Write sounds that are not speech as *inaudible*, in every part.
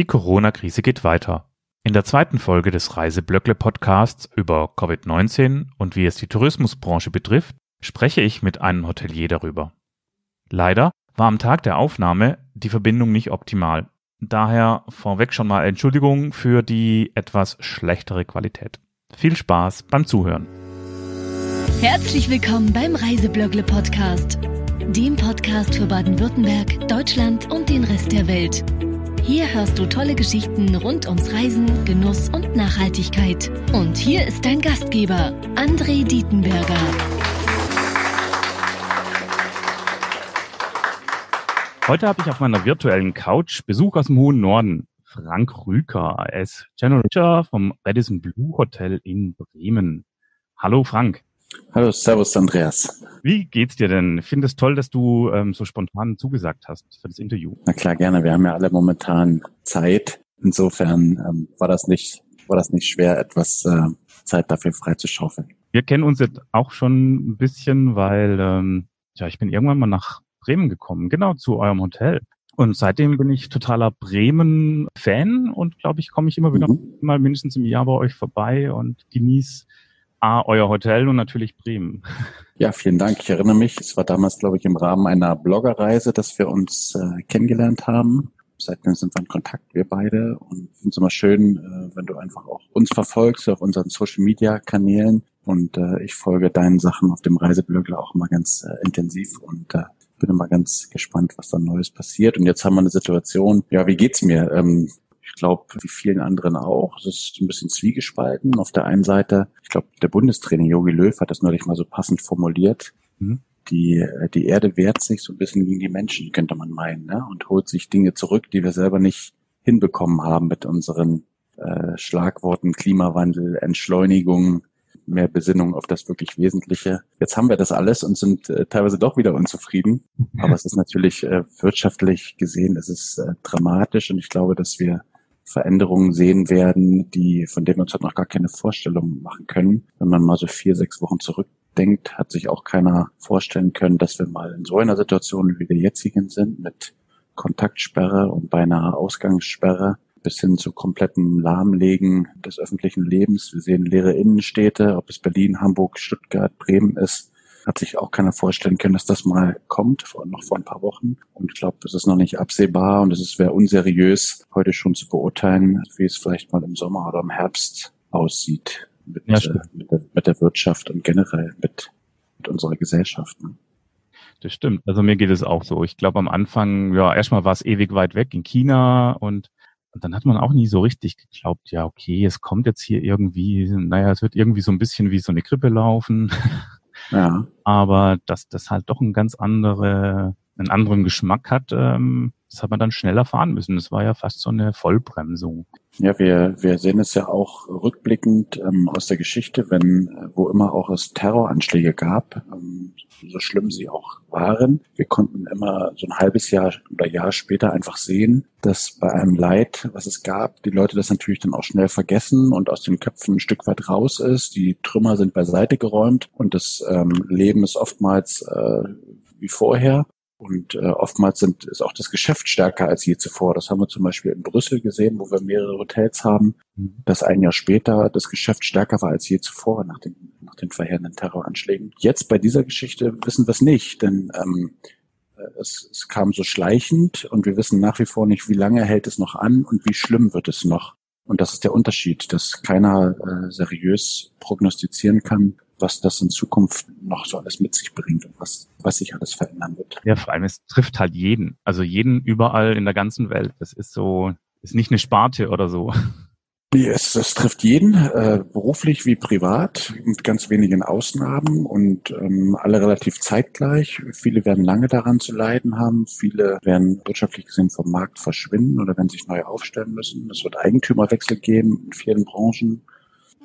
Die Corona-Krise geht weiter. In der zweiten Folge des Reiseblöckle Podcasts über Covid-19 und wie es die Tourismusbranche betrifft, spreche ich mit einem Hotelier darüber. Leider war am Tag der Aufnahme die Verbindung nicht optimal. Daher vorweg schon mal Entschuldigung für die etwas schlechtere Qualität. Viel Spaß beim Zuhören. Herzlich willkommen beim Reiseblöckle Podcast, dem Podcast für Baden-Württemberg, Deutschland und den Rest der Welt. Hier hörst du tolle Geschichten rund ums Reisen, Genuss und Nachhaltigkeit. Und hier ist dein Gastgeber, André Dietenberger. Heute habe ich auf meiner virtuellen Couch Besuch aus dem hohen Norden. Frank Rüker. Er ist General Manager vom Radisson Blue Hotel in Bremen. Hallo Frank. Hallo, Servus Andreas. Wie geht's dir denn? Ich finde es toll, dass du ähm, so spontan zugesagt hast für das Interview. Na klar, gerne. Wir haben ja alle momentan Zeit. Insofern ähm, war das nicht war das nicht schwer, etwas äh, Zeit dafür freizuschaufeln. Wir kennen uns jetzt auch schon ein bisschen, weil ähm, ja ich bin irgendwann mal nach Bremen gekommen, genau zu eurem Hotel. Und seitdem bin ich totaler Bremen-Fan und glaube ich, komme ich immer wieder mhm. mal mindestens im Jahr bei euch vorbei und genieße A, euer Hotel und natürlich Bremen. Ja, vielen Dank. Ich erinnere mich, es war damals, glaube ich, im Rahmen einer Bloggerreise, dass wir uns äh, kennengelernt haben. Seitdem sind wir in Kontakt, wir beide. Und ich finde es immer schön, äh, wenn du einfach auch uns verfolgst auf unseren Social-Media-Kanälen. Und äh, ich folge deinen Sachen auf dem Reiseblögler auch immer ganz äh, intensiv und äh, bin immer ganz gespannt, was da Neues passiert. Und jetzt haben wir eine Situation, ja, wie geht's mir? Ähm, ich glaube, wie vielen anderen auch. Es ist ein bisschen zwiegespalten. Auf der einen Seite, ich glaube, der Bundestrainer Jogi Löw hat das neulich mal so passend formuliert. Mhm. Die, die Erde wehrt sich so ein bisschen gegen die Menschen, könnte man meinen, ne? und holt sich Dinge zurück, die wir selber nicht hinbekommen haben mit unseren äh, Schlagworten Klimawandel, Entschleunigung, mehr Besinnung auf das wirklich Wesentliche. Jetzt haben wir das alles und sind äh, teilweise doch wieder unzufrieden. *laughs* Aber es ist natürlich äh, wirtschaftlich gesehen, es ist äh, dramatisch und ich glaube, dass wir Veränderungen sehen werden, die, von denen wir uns halt noch gar keine Vorstellung machen können. Wenn man mal so vier, sechs Wochen zurückdenkt, hat sich auch keiner vorstellen können, dass wir mal in so einer Situation wie wir jetzigen sind, mit Kontaktsperre und beinahe Ausgangssperre, bis hin zu kompletten Lahmlegen des öffentlichen Lebens. Wir sehen leere Innenstädte, ob es Berlin, Hamburg, Stuttgart, Bremen ist hat sich auch keiner vorstellen können, dass das mal kommt, vor, noch vor ein paar Wochen. Und ich glaube, das ist noch nicht absehbar und es wäre unseriös, heute schon zu beurteilen, wie es vielleicht mal im Sommer oder im Herbst aussieht mit, ja, äh, mit, der, mit der, Wirtschaft und generell mit, mit unserer Gesellschaft. Ne? Das stimmt. Also mir geht es auch so. Ich glaube am Anfang, ja, erstmal war es ewig weit weg in China und und dann hat man auch nie so richtig geglaubt, ja, okay, es kommt jetzt hier irgendwie, naja, es wird irgendwie so ein bisschen wie so eine Grippe laufen. Ja. Aber dass das halt doch ein ganz andere, einen anderen Geschmack hat, ähm, das hat man dann schneller fahren müssen. Das war ja fast so eine Vollbremsung. Ja, wir, wir sehen es ja auch rückblickend ähm, aus der Geschichte, wenn, äh, wo immer auch es Terroranschläge gab, ähm, so schlimm sie auch waren. Wir konnten immer so ein halbes Jahr oder Jahr später einfach sehen, dass bei einem Leid, was es gab, die Leute das natürlich dann auch schnell vergessen und aus den Köpfen ein Stück weit raus ist. Die Trümmer sind beiseite geräumt und das ähm, Leben ist oftmals äh, wie vorher. Und äh, oftmals sind, ist auch das Geschäft stärker als je zuvor. Das haben wir zum Beispiel in Brüssel gesehen, wo wir mehrere Hotels haben, mhm. dass ein Jahr später das Geschäft stärker war als je zuvor nach den, nach den verheerenden Terroranschlägen. Jetzt bei dieser Geschichte wissen wir es nicht, denn ähm, äh, es, es kam so schleichend und wir wissen nach wie vor nicht, wie lange hält es noch an und wie schlimm wird es noch. Und das ist der Unterschied, dass keiner äh, seriös prognostizieren kann, was das in Zukunft noch so alles mit sich bringt und was, was sich alles verändern wird. Ja, vor allem, es trifft halt jeden. Also jeden überall in der ganzen Welt. Das ist so, ist nicht eine Sparte oder so. Es, es trifft jeden, äh, beruflich wie privat, mit ganz wenigen Ausnahmen und ähm, alle relativ zeitgleich. Viele werden lange daran zu leiden haben, viele werden wirtschaftlich gesehen vom Markt verschwinden oder werden sich neu aufstellen müssen. Es wird Eigentümerwechsel geben in vielen Branchen.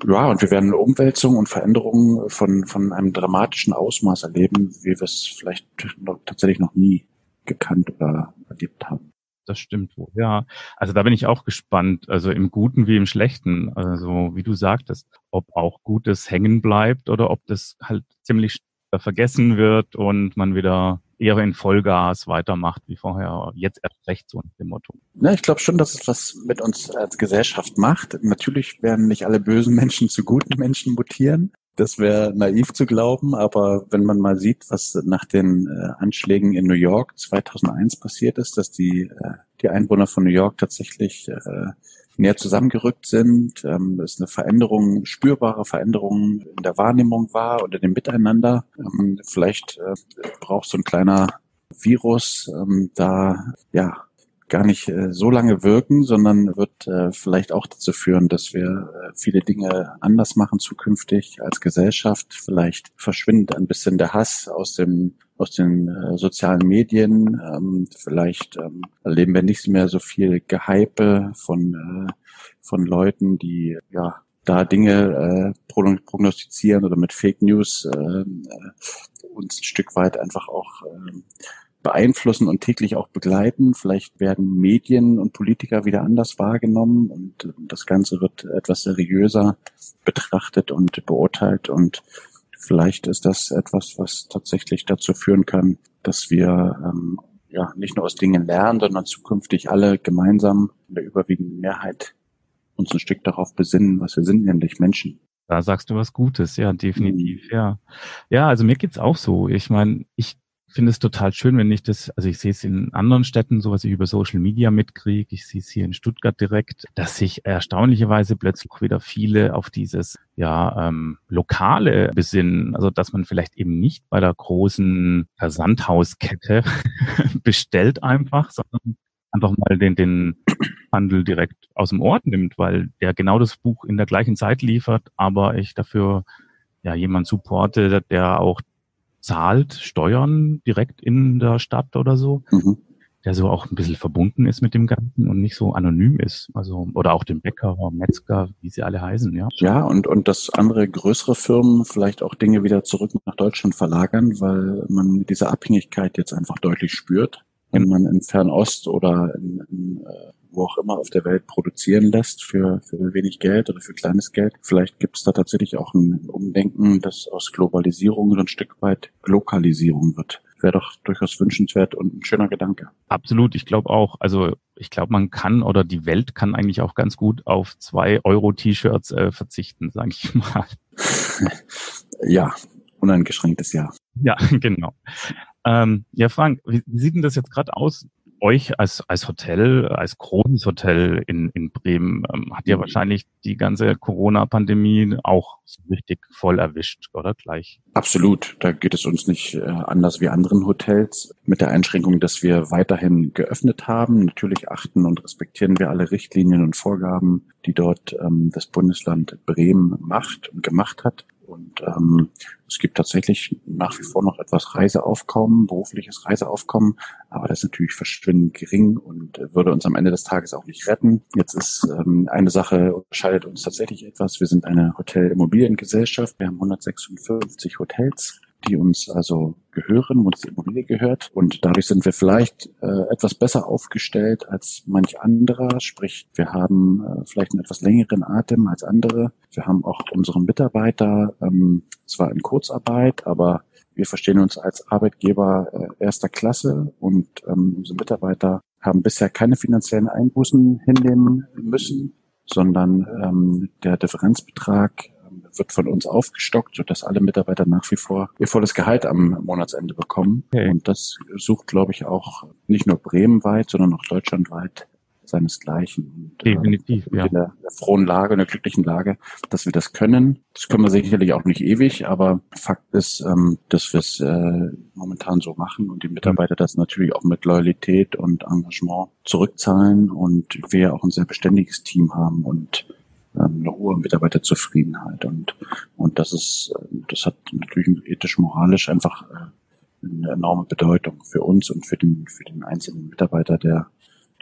Ja, und wir werden Umwälzungen und Veränderungen von, von einem dramatischen Ausmaß erleben, wie wir es vielleicht noch, tatsächlich noch nie gekannt oder erlebt haben. Das stimmt wohl, ja. Also da bin ich auch gespannt, also im Guten wie im Schlechten. Also wie du sagtest, ob auch Gutes hängen bleibt oder ob das halt ziemlich vergessen wird und man wieder eher in Vollgas weitermacht wie vorher, jetzt erst recht so dem Motto. Ja, ich glaube schon, dass es was mit uns als Gesellschaft macht. Natürlich werden nicht alle bösen *laughs* Menschen zu guten Menschen mutieren. Das wäre naiv zu glauben, aber wenn man mal sieht, was nach den äh, Anschlägen in New York 2001 passiert ist, dass die, äh, die Einwohner von New York tatsächlich äh, näher zusammengerückt sind, ähm, es eine Veränderung, spürbare Veränderung in der Wahrnehmung war oder dem Miteinander. Ähm, vielleicht äh, braucht so ein kleiner Virus ähm, da ja gar nicht äh, so lange wirken, sondern wird äh, vielleicht auch dazu führen, dass wir äh, viele Dinge anders machen zukünftig als Gesellschaft. Vielleicht verschwindet ein bisschen der Hass aus dem aus den äh, sozialen Medien. Ähm, vielleicht ähm, erleben wir nicht mehr so viel Gehype von äh, von Leuten, die ja da Dinge äh, prognostizieren oder mit Fake News äh, äh, uns ein Stück weit einfach auch äh, beeinflussen und täglich auch begleiten. Vielleicht werden Medien und Politiker wieder anders wahrgenommen und das Ganze wird etwas seriöser betrachtet und beurteilt und vielleicht ist das etwas, was tatsächlich dazu führen kann, dass wir ähm, ja nicht nur aus Dingen lernen, sondern zukünftig alle gemeinsam in der überwiegenden Mehrheit uns ein Stück darauf besinnen, was wir sind, nämlich Menschen. Da sagst du was Gutes, ja, definitiv, mhm. ja. Ja, also mir geht's auch so. Ich meine, ich finde es total schön, wenn ich das, also ich sehe es in anderen Städten, so was ich über Social Media mitkriege, ich sehe es hier in Stuttgart direkt, dass sich erstaunlicherweise plötzlich wieder viele auf dieses ja ähm, lokale besinnen, also dass man vielleicht eben nicht bei der großen Versandhauskette *laughs* bestellt einfach, sondern einfach mal den, den Handel direkt aus dem Ort nimmt, weil der genau das Buch in der gleichen Zeit liefert, aber ich dafür ja jemand supporte, der auch zahlt Steuern direkt in der Stadt oder so, mhm. der so auch ein bisschen verbunden ist mit dem Ganzen und nicht so anonym ist. Also, oder auch dem Bäcker, Metzger, wie sie alle heißen, ja. Ja, und, und dass andere größere Firmen vielleicht auch Dinge wieder zurück nach Deutschland verlagern, weil man diese Abhängigkeit jetzt einfach deutlich spürt. Wenn man in Fernost oder in, in äh, wo auch immer auf der Welt produzieren lässt für, für wenig Geld oder für kleines Geld. Vielleicht gibt es da tatsächlich auch ein Umdenken, das aus Globalisierung ein Stück weit Lokalisierung wird. Wäre doch durchaus wünschenswert und ein schöner Gedanke. Absolut, ich glaube auch. Also ich glaube, man kann oder die Welt kann eigentlich auch ganz gut auf zwei Euro-T-Shirts äh, verzichten, sage ich mal. *laughs* ja, uneingeschränktes Ja. Ja, *laughs* genau. Ähm, ja, Frank, wie, sieht denn das jetzt gerade aus? euch als, als Hotel, als großes Hotel in, in Bremen, ähm, hat ja mhm. wahrscheinlich die ganze Corona-Pandemie auch so richtig voll erwischt, oder gleich? Absolut. Da geht es uns nicht äh, anders wie anderen Hotels. Mit der Einschränkung, dass wir weiterhin geöffnet haben. Natürlich achten und respektieren wir alle Richtlinien und Vorgaben, die dort ähm, das Bundesland Bremen macht und gemacht hat. Und ähm, es gibt tatsächlich nach wie vor noch etwas Reiseaufkommen, berufliches Reiseaufkommen, aber das ist natürlich verschwindend gering und würde uns am Ende des Tages auch nicht retten. Jetzt ist ähm, eine Sache unterscheidet uns tatsächlich etwas. Wir sind eine Hotelimmobiliengesellschaft. Wir haben 156 Hotels die uns also gehören, uns die Immobilie gehört. Und dadurch sind wir vielleicht äh, etwas besser aufgestellt als manch anderer. Sprich, wir haben äh, vielleicht einen etwas längeren Atem als andere. Wir haben auch unsere Mitarbeiter ähm, zwar in Kurzarbeit, aber wir verstehen uns als Arbeitgeber äh, erster Klasse und ähm, unsere Mitarbeiter haben bisher keine finanziellen Einbußen hinnehmen müssen, sondern ähm, der Differenzbetrag wird von uns aufgestockt, sodass alle Mitarbeiter nach wie vor ihr volles Gehalt am Monatsende bekommen. Okay. Und das sucht, glaube ich, auch nicht nur bremenweit, sondern auch deutschlandweit seinesgleichen. Und, äh, Definitiv, äh, ja. In der, der frohen Lage, in der glücklichen Lage, dass wir das können. Das können wir sicherlich auch nicht ewig, aber Fakt ist, ähm, dass wir es äh, momentan so machen und die Mitarbeiter das natürlich auch mit Loyalität und Engagement zurückzahlen und wir auch ein sehr beständiges Team haben und ähm, eine hohe Mitarbeiterzufriedenheit und und das ist das hat natürlich ethisch moralisch einfach äh, eine enorme Bedeutung für uns und für den für den einzelnen Mitarbeiter, der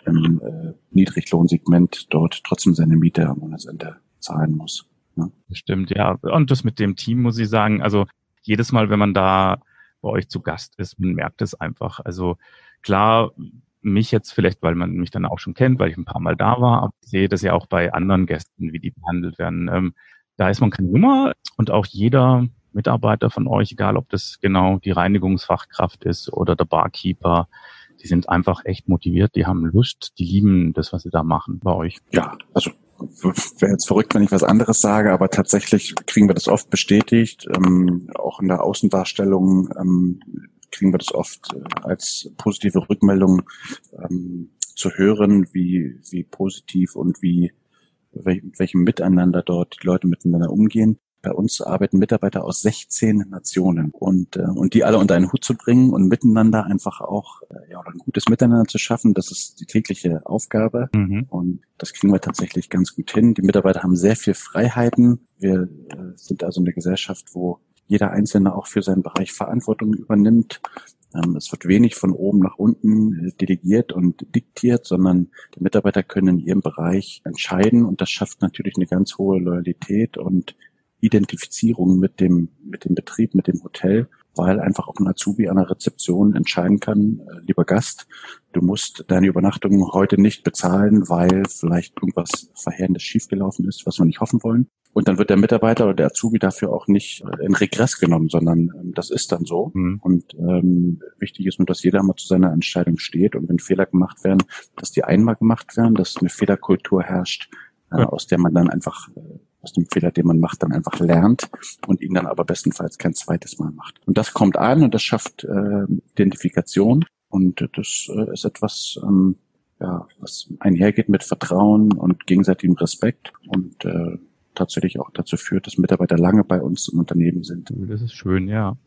im äh, Niedriglohnsegment dort trotzdem seine Miete am Monatsende zahlen muss. Ne? Stimmt, ja. Und das mit dem Team muss ich sagen, also jedes Mal, wenn man da bei euch zu Gast ist, man merkt es einfach. Also klar, mich jetzt vielleicht, weil man mich dann auch schon kennt, weil ich ein paar Mal da war, aber ich sehe das ja auch bei anderen Gästen, wie die behandelt werden. Ähm, da ist man keine Nummer und auch jeder Mitarbeiter von euch, egal ob das genau die Reinigungsfachkraft ist oder der Barkeeper, die sind einfach echt motiviert, die haben Lust, die lieben das, was sie da machen bei euch. Ja, also wäre jetzt verrückt, wenn ich was anderes sage, aber tatsächlich kriegen wir das oft bestätigt. Ähm, auch in der Außendarstellung ähm, kriegen wir das oft äh, als positive Rückmeldung ähm, zu hören, wie, wie positiv und wie mit welchem Miteinander dort die Leute miteinander umgehen. Bei uns arbeiten Mitarbeiter aus 16 Nationen und, äh, und die alle unter einen Hut zu bringen und miteinander einfach auch äh, ja, ein gutes Miteinander zu schaffen, das ist die tägliche Aufgabe mhm. und das kriegen wir tatsächlich ganz gut hin. Die Mitarbeiter haben sehr viel Freiheiten. Wir äh, sind also eine Gesellschaft, wo jeder Einzelne auch für seinen Bereich Verantwortung übernimmt. Ähm, es wird wenig von oben nach unten äh, delegiert und diktiert, sondern die Mitarbeiter können in ihrem Bereich entscheiden und das schafft natürlich eine ganz hohe Loyalität und Identifizierung mit dem, mit dem Betrieb, mit dem Hotel, weil einfach auch ein Azubi an der Rezeption entscheiden kann, äh, lieber Gast, du musst deine Übernachtung heute nicht bezahlen, weil vielleicht irgendwas Verheerendes schiefgelaufen ist, was wir nicht hoffen wollen. Und dann wird der Mitarbeiter oder der Azubi dafür auch nicht äh, in Regress genommen, sondern ähm, das ist dann so. Mhm. Und ähm, wichtig ist nur, dass jeder mal zu seiner Entscheidung steht und wenn Fehler gemacht werden, dass die einmal gemacht werden, dass eine Fehlerkultur herrscht, äh, aus der man dann einfach äh, aus dem Fehler, den man macht, dann einfach lernt und ihn dann aber bestenfalls kein zweites Mal macht. Und das kommt an und das schafft äh, Identifikation und das äh, ist etwas, ähm, ja, was einhergeht mit Vertrauen und gegenseitigem Respekt und äh, tatsächlich auch dazu führt, dass Mitarbeiter lange bei uns im Unternehmen sind. Das ist schön, ja.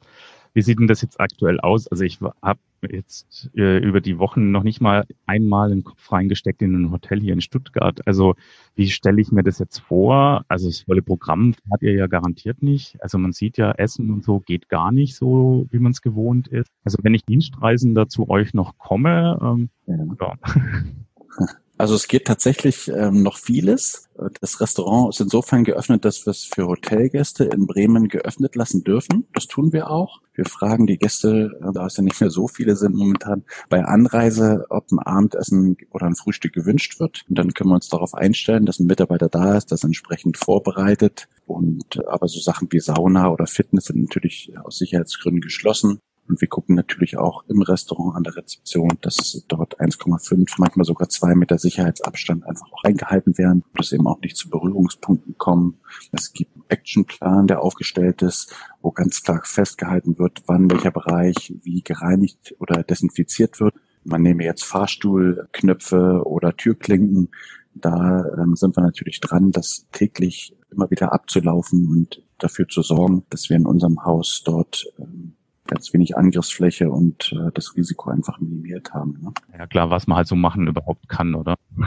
Wie sieht denn das jetzt aktuell aus? Also ich habe jetzt äh, über die Wochen noch nicht mal einmal den Kopf reingesteckt in ein Hotel hier in Stuttgart. Also wie stelle ich mir das jetzt vor? Also das volle Programm hat ihr ja garantiert nicht. Also man sieht ja, Essen und so geht gar nicht so, wie man es gewohnt ist. Also wenn ich Dienstreisender zu euch noch komme, ähm, ja. ja. *laughs* Also es geht tatsächlich ähm, noch vieles. Das Restaurant ist insofern geöffnet, dass wir es für Hotelgäste in Bremen geöffnet lassen dürfen. Das tun wir auch. Wir fragen die Gäste, äh, da es ja nicht mehr so viele sind momentan, bei Anreise, ob ein Abendessen oder ein Frühstück gewünscht wird. Und dann können wir uns darauf einstellen, dass ein Mitarbeiter da ist, das entsprechend vorbereitet. Und äh, aber so Sachen wie Sauna oder Fitness sind natürlich aus Sicherheitsgründen geschlossen. Und wir gucken natürlich auch im Restaurant an der Rezeption, dass dort 1,5, manchmal sogar zwei Meter Sicherheitsabstand einfach auch eingehalten werden, dass eben auch nicht zu Berührungspunkten kommen. Es gibt einen Actionplan, der aufgestellt ist, wo ganz klar festgehalten wird, wann welcher Bereich wie gereinigt oder desinfiziert wird. Man nehme jetzt Fahrstuhlknöpfe oder Türklinken. Da ähm, sind wir natürlich dran, das täglich immer wieder abzulaufen und dafür zu sorgen, dass wir in unserem Haus dort ähm, ganz wenig Angriffsfläche und äh, das Risiko einfach minimiert haben. Ne? Ja klar, was man halt so machen überhaupt kann, oder? *laughs*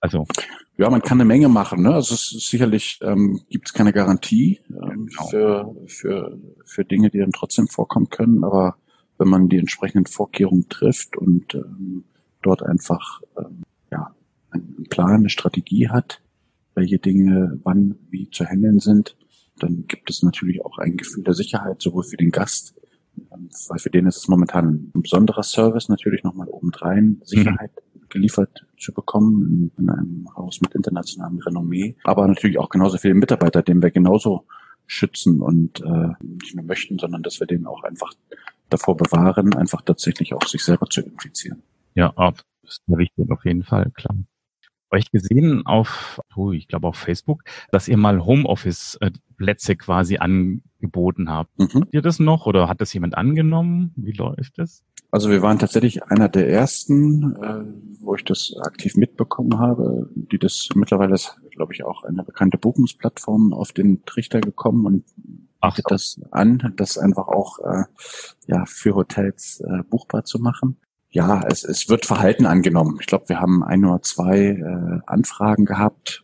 Also ja, man kann eine Menge machen. Ne? Also es ist sicherlich ähm, gibt es keine Garantie ähm, genau. für, für, für Dinge, die dann trotzdem vorkommen können. Aber wenn man die entsprechenden Vorkehrungen trifft und ähm, dort einfach ähm, ja, einen Plan, eine Strategie hat, welche Dinge wann wie zu handeln sind, dann gibt es natürlich auch ein Gefühl der Sicherheit, sowohl für den Gast weil für den ist es momentan ein besonderer Service natürlich nochmal obendrein, Sicherheit mhm. geliefert zu bekommen in, in, einem Haus mit internationalem Renommee, aber natürlich auch genauso viele Mitarbeiter, denen wir genauso schützen und äh, nicht nur möchten, sondern dass wir denen auch einfach davor bewahren, einfach tatsächlich auch sich selber zu infizieren. Ja, das ist wichtig auf jeden Fall, klar euch gesehen auf, oh, ich glaube auf Facebook, dass ihr mal Homeoffice-Plätze quasi angeboten habt. Mhm. Habt ihr das noch oder hat das jemand angenommen? Wie läuft das? Also wir waren tatsächlich einer der ersten, äh, wo ich das aktiv mitbekommen habe, die das mittlerweile ist, glaube ich, auch eine bekannte Buchungsplattform auf den Trichter gekommen und bietet so. das an, das einfach auch äh, ja für Hotels äh, buchbar zu machen ja, es, es wird Verhalten angenommen. Ich glaube, wir haben ein oder zwei äh, Anfragen gehabt.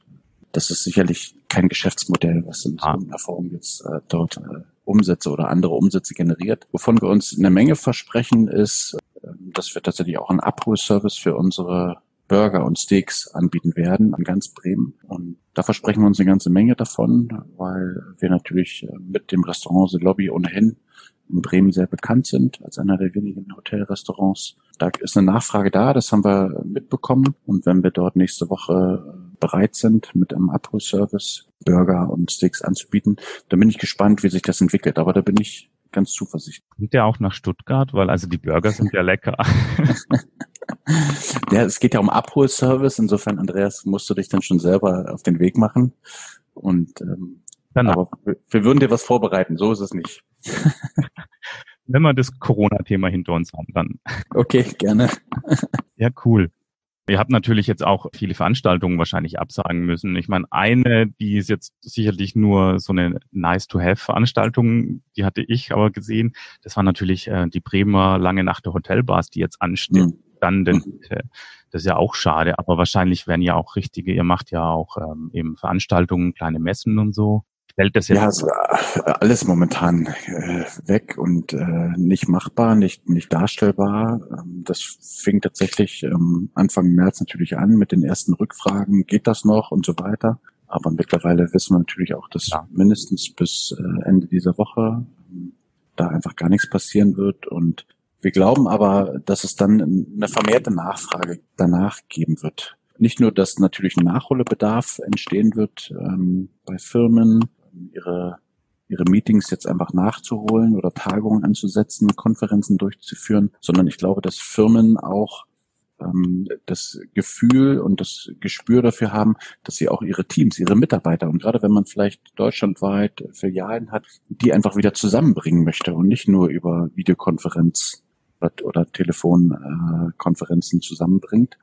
Das ist sicherlich kein Geschäftsmodell, was in ah. so einer Form jetzt äh, dort äh, Umsätze oder andere Umsätze generiert. Wovon wir uns eine Menge versprechen, ist, äh, dass wir tatsächlich auch einen Abholservice für unsere Burger und Steaks anbieten werden an ganz Bremen. Und da versprechen wir uns eine ganze Menge davon, weil wir natürlich äh, mit dem Restaurant The Lobby ohnehin in Bremen sehr bekannt sind, als einer der wenigen Hotelrestaurants. Da ist eine Nachfrage da, das haben wir mitbekommen. Und wenn wir dort nächste Woche bereit sind mit einem Abholservice, Burger und Steaks anzubieten. Da bin ich gespannt, wie sich das entwickelt. Aber da bin ich ganz zuversichtlich. Kommt der auch nach Stuttgart? Weil also die Burger sind ja lecker. *laughs* ja, es geht ja um Abholservice. Insofern, Andreas, musst du dich dann schon selber auf den Weg machen. Und ähm, aber wir würden dir was vorbereiten. So ist es nicht. *laughs* Wenn wir das Corona-Thema hinter uns haben, dann. *laughs* Okay, gerne. *laughs* ja, cool. Ihr habt natürlich jetzt auch viele Veranstaltungen wahrscheinlich absagen müssen. Ich meine, eine, die ist jetzt sicherlich nur so eine Nice-to-Have-Veranstaltung, die hatte ich aber gesehen. Das war natürlich äh, die Bremer Lange Nacht der Hotelbars, die jetzt ansteht. Mhm. Dann denn, mhm. das ist ja auch schade, aber wahrscheinlich werden ja auch richtige, ihr macht ja auch ähm, eben Veranstaltungen, kleine Messen und so. Fällt das jetzt? Ja, also alles momentan äh, weg und äh, nicht machbar, nicht nicht darstellbar. Ähm, das fing tatsächlich ähm, Anfang März natürlich an mit den ersten Rückfragen. Geht das noch und so weiter? Aber mittlerweile wissen wir natürlich auch, dass ja. mindestens bis äh, Ende dieser Woche ähm, da einfach gar nichts passieren wird und wir glauben aber, dass es dann eine vermehrte Nachfrage danach geben wird. Nicht nur, dass natürlich ein Nachholbedarf entstehen wird ähm, bei Firmen, ihre, ihre Meetings jetzt einfach nachzuholen oder Tagungen anzusetzen, Konferenzen durchzuführen, sondern ich glaube, dass Firmen auch ähm, das Gefühl und das Gespür dafür haben, dass sie auch ihre Teams, ihre Mitarbeiter und gerade wenn man vielleicht deutschlandweit Filialen hat, die einfach wieder zusammenbringen möchte und nicht nur über Videokonferenz oder Telefonkonferenzen zusammenbringt,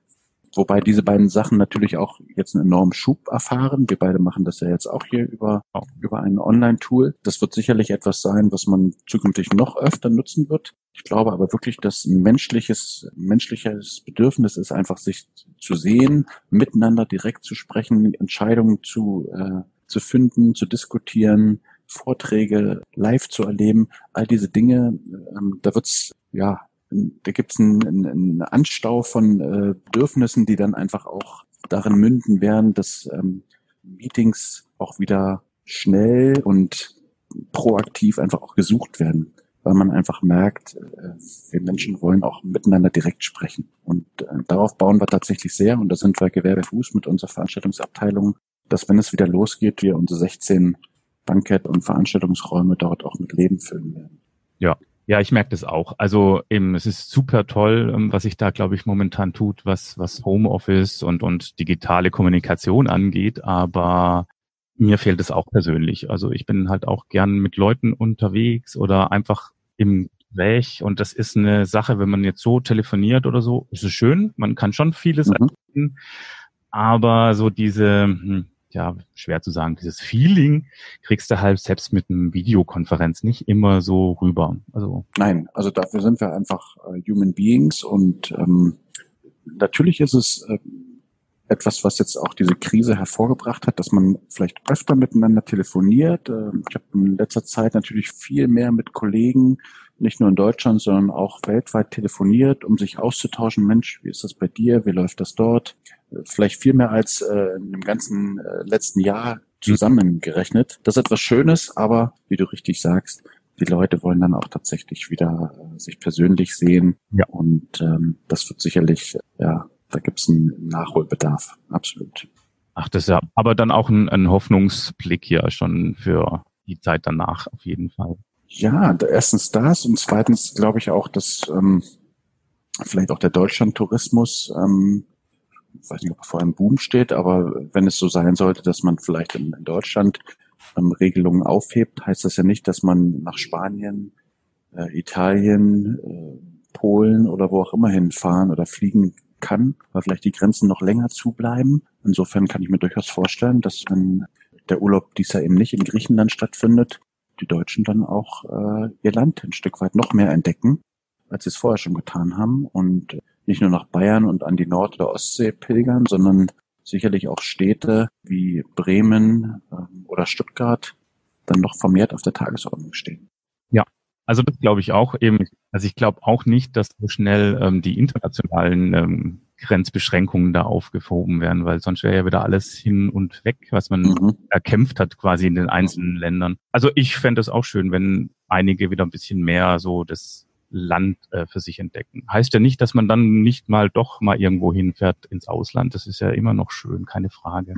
Wobei diese beiden Sachen natürlich auch jetzt einen enormen Schub erfahren. Wir beide machen das ja jetzt auch hier über, über ein Online-Tool. Das wird sicherlich etwas sein, was man zukünftig noch öfter nutzen wird. Ich glaube aber wirklich, dass ein menschliches, menschliches Bedürfnis ist, einfach sich zu sehen, miteinander direkt zu sprechen, Entscheidungen zu, äh, zu finden, zu diskutieren, Vorträge live zu erleben. All diese Dinge, ähm, da wird's ja da gibt es einen, einen Anstau von äh, Bedürfnissen, die dann einfach auch darin münden werden, dass ähm, Meetings auch wieder schnell und proaktiv einfach auch gesucht werden, weil man einfach merkt, äh, wir Menschen wollen auch miteinander direkt sprechen. Und äh, darauf bauen wir tatsächlich sehr und da sind wir Gewerbefuß mit unserer Veranstaltungsabteilung, dass wenn es wieder losgeht, wir unsere 16 Bankett- und Veranstaltungsräume dort auch mit Leben füllen werden. Ja, ja, ich merke das auch. Also eben, es ist super toll, ähm, was sich da, glaube ich, momentan tut, was, was Homeoffice und, und digitale Kommunikation angeht. Aber mir fehlt es auch persönlich. Also ich bin halt auch gern mit Leuten unterwegs oder einfach im Gespräch. Und das ist eine Sache, wenn man jetzt so telefoniert oder so, ist es schön. Man kann schon vieles mhm. Erleben, aber so diese, hm, ja, schwer zu sagen, dieses Feeling kriegst du halt selbst mit einem Videokonferenz nicht immer so rüber. Also Nein, also dafür sind wir einfach äh, Human Beings und ähm, natürlich ist es äh, etwas, was jetzt auch diese Krise hervorgebracht hat, dass man vielleicht öfter miteinander telefoniert. Äh, ich habe in letzter Zeit natürlich viel mehr mit Kollegen, nicht nur in Deutschland, sondern auch weltweit telefoniert, um sich auszutauschen. Mensch, wie ist das bei dir? Wie läuft das dort? Vielleicht viel mehr als äh, im ganzen äh, letzten Jahr zusammengerechnet. Das ist etwas Schönes, aber wie du richtig sagst, die Leute wollen dann auch tatsächlich wieder äh, sich persönlich sehen. Ja. Und ähm, das wird sicherlich, ja, da gibt es einen Nachholbedarf, absolut. Ach, das ist ja aber dann auch ein, ein Hoffnungsblick hier schon für die Zeit danach auf jeden Fall. Ja, erstens das und zweitens glaube ich auch, dass ähm, vielleicht auch der Deutschlandtourismus ähm, ich weiß nicht, ob er vor einem Boom steht, aber wenn es so sein sollte, dass man vielleicht in, in Deutschland ähm, Regelungen aufhebt, heißt das ja nicht, dass man nach Spanien, äh, Italien, äh, Polen oder wo auch immer hinfahren oder fliegen kann, weil vielleicht die Grenzen noch länger zubleiben. Insofern kann ich mir durchaus vorstellen, dass wenn der Urlaub dies Jahr eben nicht in Griechenland stattfindet, die Deutschen dann auch äh, ihr Land ein Stück weit noch mehr entdecken, als sie es vorher schon getan haben. Und nicht nur nach Bayern und an die Nord- oder Ostsee pilgern, sondern sicherlich auch Städte wie Bremen ähm, oder Stuttgart dann noch vermehrt auf der Tagesordnung stehen. Ja, also das glaube ich auch eben. Also ich glaube auch nicht, dass so schnell ähm, die internationalen ähm, Grenzbeschränkungen da aufgehoben werden, weil sonst wäre ja wieder alles hin und weg, was man mhm. erkämpft hat quasi in den einzelnen Ländern. Also ich fände es auch schön, wenn einige wieder ein bisschen mehr so das Land äh, für sich entdecken. Heißt ja nicht, dass man dann nicht mal doch mal irgendwo hinfährt ins Ausland. Das ist ja immer noch schön, keine Frage.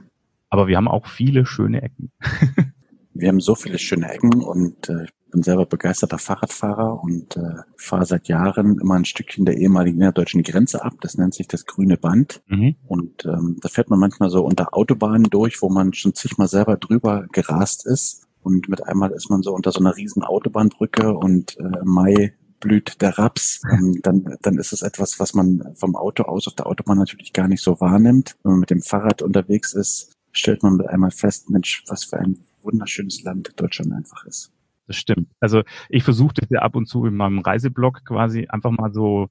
Aber wir haben auch viele schöne Ecken. *laughs* wir haben so viele schöne Ecken und äh, ich bin selber begeisterter Fahrradfahrer und äh, fahre seit Jahren immer ein Stückchen der ehemaligen innerdeutschen Grenze ab. Das nennt sich das grüne Band. Mhm. Und ähm, da fährt man manchmal so unter Autobahnen durch, wo man schon zigmal selber drüber gerast ist. Und mit einmal ist man so unter so einer riesen Autobahnbrücke und äh, Mai blüht der Raps, ähm, dann, dann ist es etwas, was man vom Auto aus auf der Autobahn natürlich gar nicht so wahrnimmt. Wenn man mit dem Fahrrad unterwegs ist, stellt man mit einmal fest, Mensch, was für ein wunderschönes Land Deutschland einfach ist. Das stimmt. Also ich versuche das ja ab und zu in meinem Reiseblog quasi einfach mal so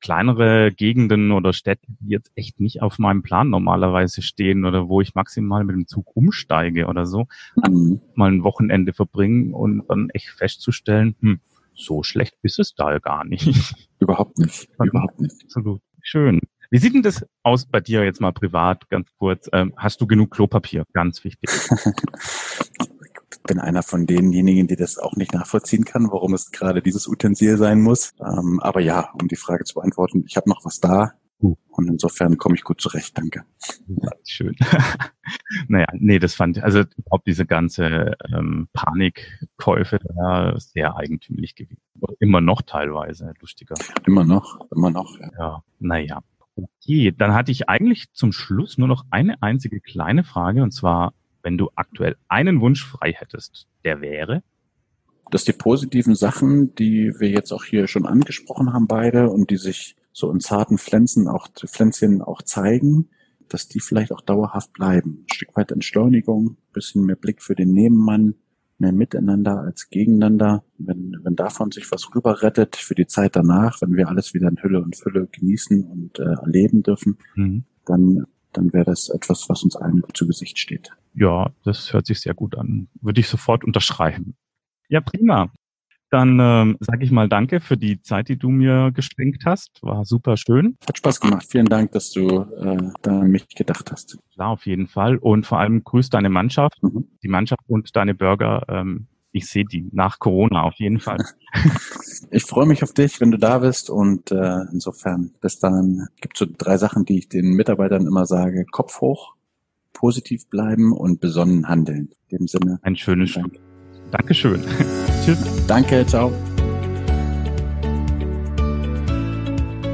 kleinere Gegenden oder Städte, die jetzt echt nicht auf meinem Plan normalerweise stehen oder wo ich maximal mit dem Zug umsteige oder so, mhm. mal ein Wochenende verbringen und dann echt festzustellen, hm, so schlecht ist es da gar nicht. *laughs* Überhaupt nicht. Überhaupt nicht. Absolut. Schön. Wie sieht denn das aus bei dir jetzt mal privat, ganz kurz? Ähm, hast du genug Klopapier? Ganz wichtig. ich bin einer von denjenigen, die das auch nicht nachvollziehen kann, warum es gerade dieses Utensil sein muss. Ähm, aber ja, um die Frage zu beantworten, ich habe noch was da. Uh. Und insofern komme ich gut zurecht, danke. Ja, schön. *laughs* naja, nee, das fand ich, also überhaupt diese ganze ähm, Panikkäufe da sehr eigentümlich gewesen. Immer noch teilweise, lustiger. Immer noch, immer noch. Ja, ja naja. Okay, dann hatte ich eigentlich zum Schluss nur noch eine einzige kleine Frage und zwar, wenn du aktuell einen Wunsch frei hättest, der wäre? Dass die positiven Sachen, die wir jetzt auch hier schon angesprochen haben, beide, und die sich so in zarten Pflänzen auch, Pflänzchen auch zeigen, dass die vielleicht auch dauerhaft bleiben. Ein Stück weit Entschleunigung, bisschen mehr Blick für den Nebenmann, mehr miteinander als gegeneinander. Wenn, wenn davon sich was rüber rettet für die Zeit danach, wenn wir alles wieder in Hülle und Fülle genießen und äh, erleben dürfen, mhm. dann, dann wäre das etwas, was uns allen zu Gesicht steht. Ja, das hört sich sehr gut an. Würde ich sofort unterschreiben. Ja, prima. Dann ähm, sage ich mal Danke für die Zeit, die du mir geschenkt hast. War super schön. Hat Spaß gemacht. Vielen Dank, dass du äh, da an mich gedacht hast. Klar, auf jeden Fall. Und vor allem grüß deine Mannschaft, mhm. die Mannschaft und deine Burger. Ähm, ich sehe die nach Corona auf jeden Fall. *laughs* ich freue mich auf dich, wenn du da bist. Und äh, insofern, bis dann gibt so drei Sachen, die ich den Mitarbeitern immer sage. Kopf hoch, positiv bleiben und besonnen handeln. In dem Sinne. Ein schönes Dank. Dankeschön. *laughs* Tschüss. Danke, ciao.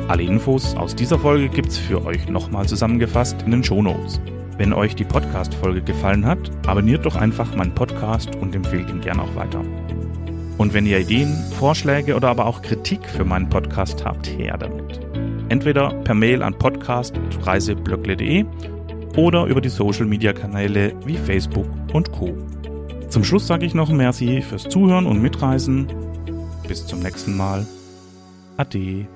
Alle Infos aus dieser Folge gibt's für euch nochmal zusammengefasst in den Shownotes. Wenn euch die Podcast-Folge gefallen hat, abonniert doch einfach meinen Podcast und empfehlt ihn gerne auch weiter. Und wenn ihr Ideen, Vorschläge oder aber auch Kritik für meinen Podcast habt, her damit. Entweder per Mail an podcast.reiseblöckle.de oder über die Social-Media-Kanäle wie Facebook und Co. Zum Schluss sage ich noch merci fürs Zuhören und Mitreisen. Bis zum nächsten Mal. Ade.